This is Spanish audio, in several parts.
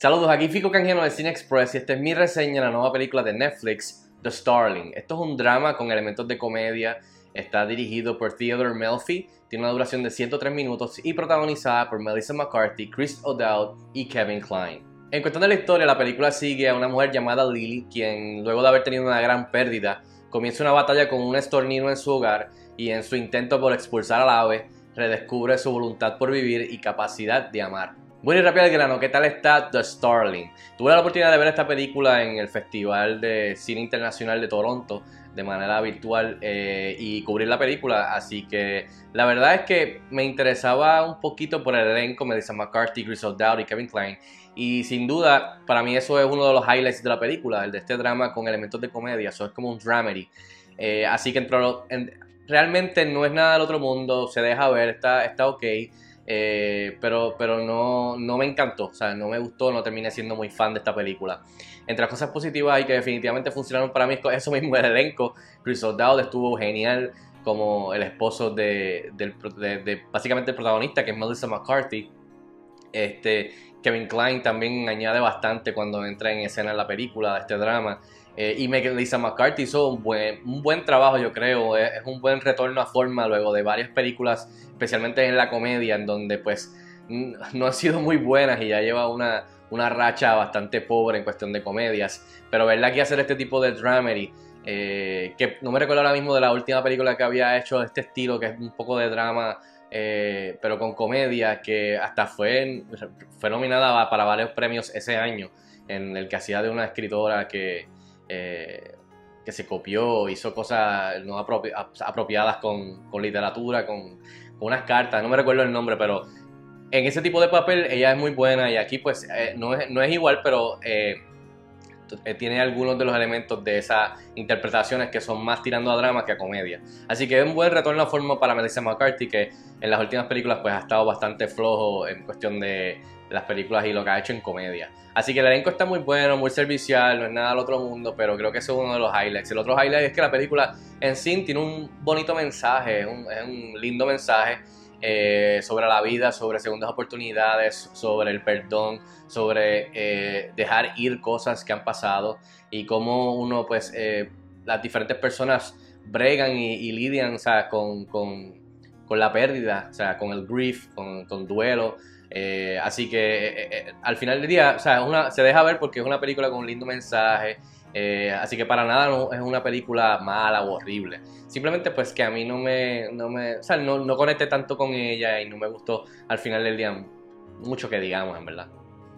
Saludos, aquí Fico Canjeno de Cine Express y esta es mi reseña de la nueva película de Netflix, The Starling. Esto es un drama con elementos de comedia, está dirigido por Theodore Melfi, tiene una duración de 103 minutos y protagonizada por Melissa McCarthy, Chris O'Dowd y Kevin Kline. En cuestión de la historia, la película sigue a una mujer llamada Lily, quien luego de haber tenido una gran pérdida, comienza una batalla con un estornino en su hogar y en su intento por expulsar al ave, redescubre su voluntad por vivir y capacidad de amar. Muy rápido al grano, ¿qué tal está The Starling? Tuve la oportunidad de ver esta película en el Festival de Cine Internacional de Toronto de manera virtual eh, y cubrir la película, así que la verdad es que me interesaba un poquito por el elenco, Melissa McCarthy, Chris O'Dowd y Kevin Klein, y sin duda para mí eso es uno de los highlights de la película, el de este drama con elementos de comedia, eso es como un dramedy, eh, así que realmente no es nada del otro mundo, se deja ver, está, está ok. Eh, pero pero no, no me encantó, o sea, no me gustó, no terminé siendo muy fan de esta película. Entre las cosas positivas y que definitivamente funcionaron para mí, eso mismo, el elenco. Chris O'Dowd estuvo genial como el esposo de, de, básicamente el protagonista, que es Melissa McCarthy. Este, Kevin Klein también añade bastante cuando entra en escena en la película este drama. Eh, y Melissa McCarthy hizo un buen, un buen trabajo, yo creo. Es, un buen retorno a forma luego de varias películas, especialmente en la comedia, en donde pues no han sido muy buenas y ya lleva una, una racha bastante pobre en cuestión de comedias. Pero verla aquí hacer este tipo de dramedy, eh, que no me recuerdo ahora mismo de la última película que había hecho de este estilo, que es un poco de drama, eh, pero con comedia, que hasta fue, fue nominada para varios premios ese año, en el que hacía de una escritora que eh, que se copió, hizo cosas no apropiadas con, literatura, con, unas cartas, no me recuerdo el nombre, pero en ese tipo de papel ella es muy buena y aquí pues eh, no, es, no, es, igual, pero eh, tiene algunos de los elementos de esas interpretaciones que son más tirando a drama que a comedia. Así que es un buen retorno a forma para Melissa McCarthy que en las últimas películas pues ha estado bastante flojo en cuestión de las películas y lo que ha hecho en comedia. Así que el elenco está muy bueno, muy servicial, no es nada del otro mundo, pero creo que ese es uno de los highlights. El otro highlight es que la película en sí tiene un bonito mensaje, es un, lindo mensaje eh, sobre la vida, sobre segundas oportunidades, sobre el perdón, sobre eh, dejar ir cosas que han pasado y cómo uno, pues, eh, las diferentes personas bregan y, lidian con, la pérdida, o sea, con el grief, con, con duelo. Así que al final del día, o sea, se deja ver porque es una película con un lindo mensaje. Así que para nada no, es una película mala o horrible. Simplemente pues que a mí no me, no me, o sea, no, no conecté tanto con ella y no me gustó al final del día mucho que digamos, en verdad.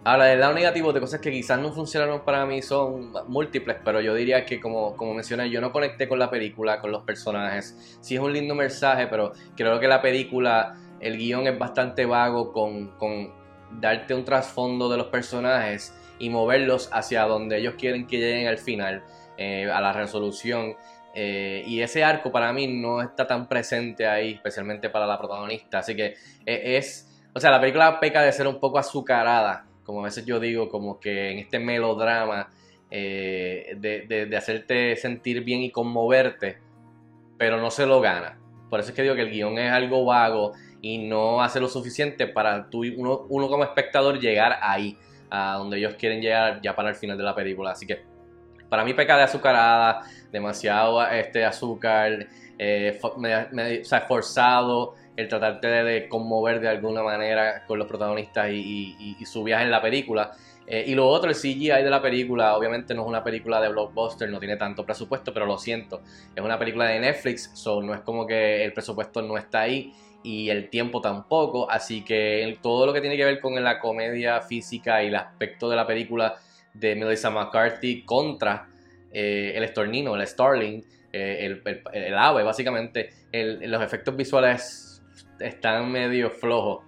Ahora, del lado negativo de cosas que quizás no funcionaron para mí son múltiples, pero yo diría que como, como mencioné, yo no conecté con la película, con los personajes. Sí es un lindo mensaje, pero creo que la película el guion es bastante vago con, darte un trasfondo de los personajes y moverlos hacia donde ellos quieren que lleguen al final, eh, a la resolución. Eh, y ese arco para mí no está tan presente ahí, especialmente para la protagonista. Así que eh, es, o sea, la película peca de ser un poco azucarada, como a veces yo digo, como que en este melodrama de, de hacerte sentir bien y conmoverte, pero no se lo gana. Por eso es que digo que el guion es algo vago y no hace lo suficiente para tú, uno, uno como espectador llegar ahí, a donde ellos quieren llegar ya para el final de la película. Así que para mí peca de azucarada, demasiado este, azúcar, eh, me, o sea, forzado el tratarte de, conmover de alguna manera con los protagonistas y, su viaje en la película. Eh, y lo otro, el CGI de la película, obviamente no es una película de blockbuster, no tiene tanto presupuesto, pero lo siento, es una película de Netflix, so no es como que el presupuesto no está ahí y el tiempo tampoco, así que todo lo que tiene que ver con la comedia física y el aspecto de la película de Melissa McCarthy contra eh, el estornino, el Starling, eh, el, ave, básicamente, los efectos visuales están medio flojos.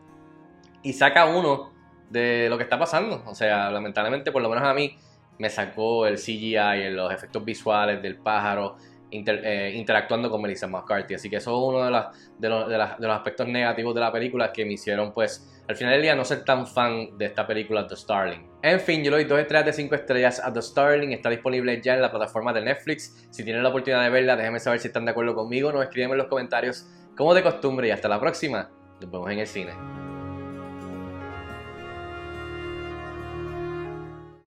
Y saca uno de lo que está pasando, o sea, lamentablemente por lo menos a mí me sacó el CGI, los efectos visuales del pájaro, eh, interactuando con Melissa McCarthy. Así que eso es uno de, los, aspectos negativos de la película que me hicieron, pues, al final del día no ser tan fan de esta película The Starling. En fin, yo le doy 2 estrellas de 5 estrellas a The Starling. Está disponible ya en la plataforma de Netflix. Si tienen la oportunidad de verla, déjenme saber si están de acuerdo conmigo. Nos escriben en los comentarios como de costumbre y hasta la próxima. Nos vemos en el cine.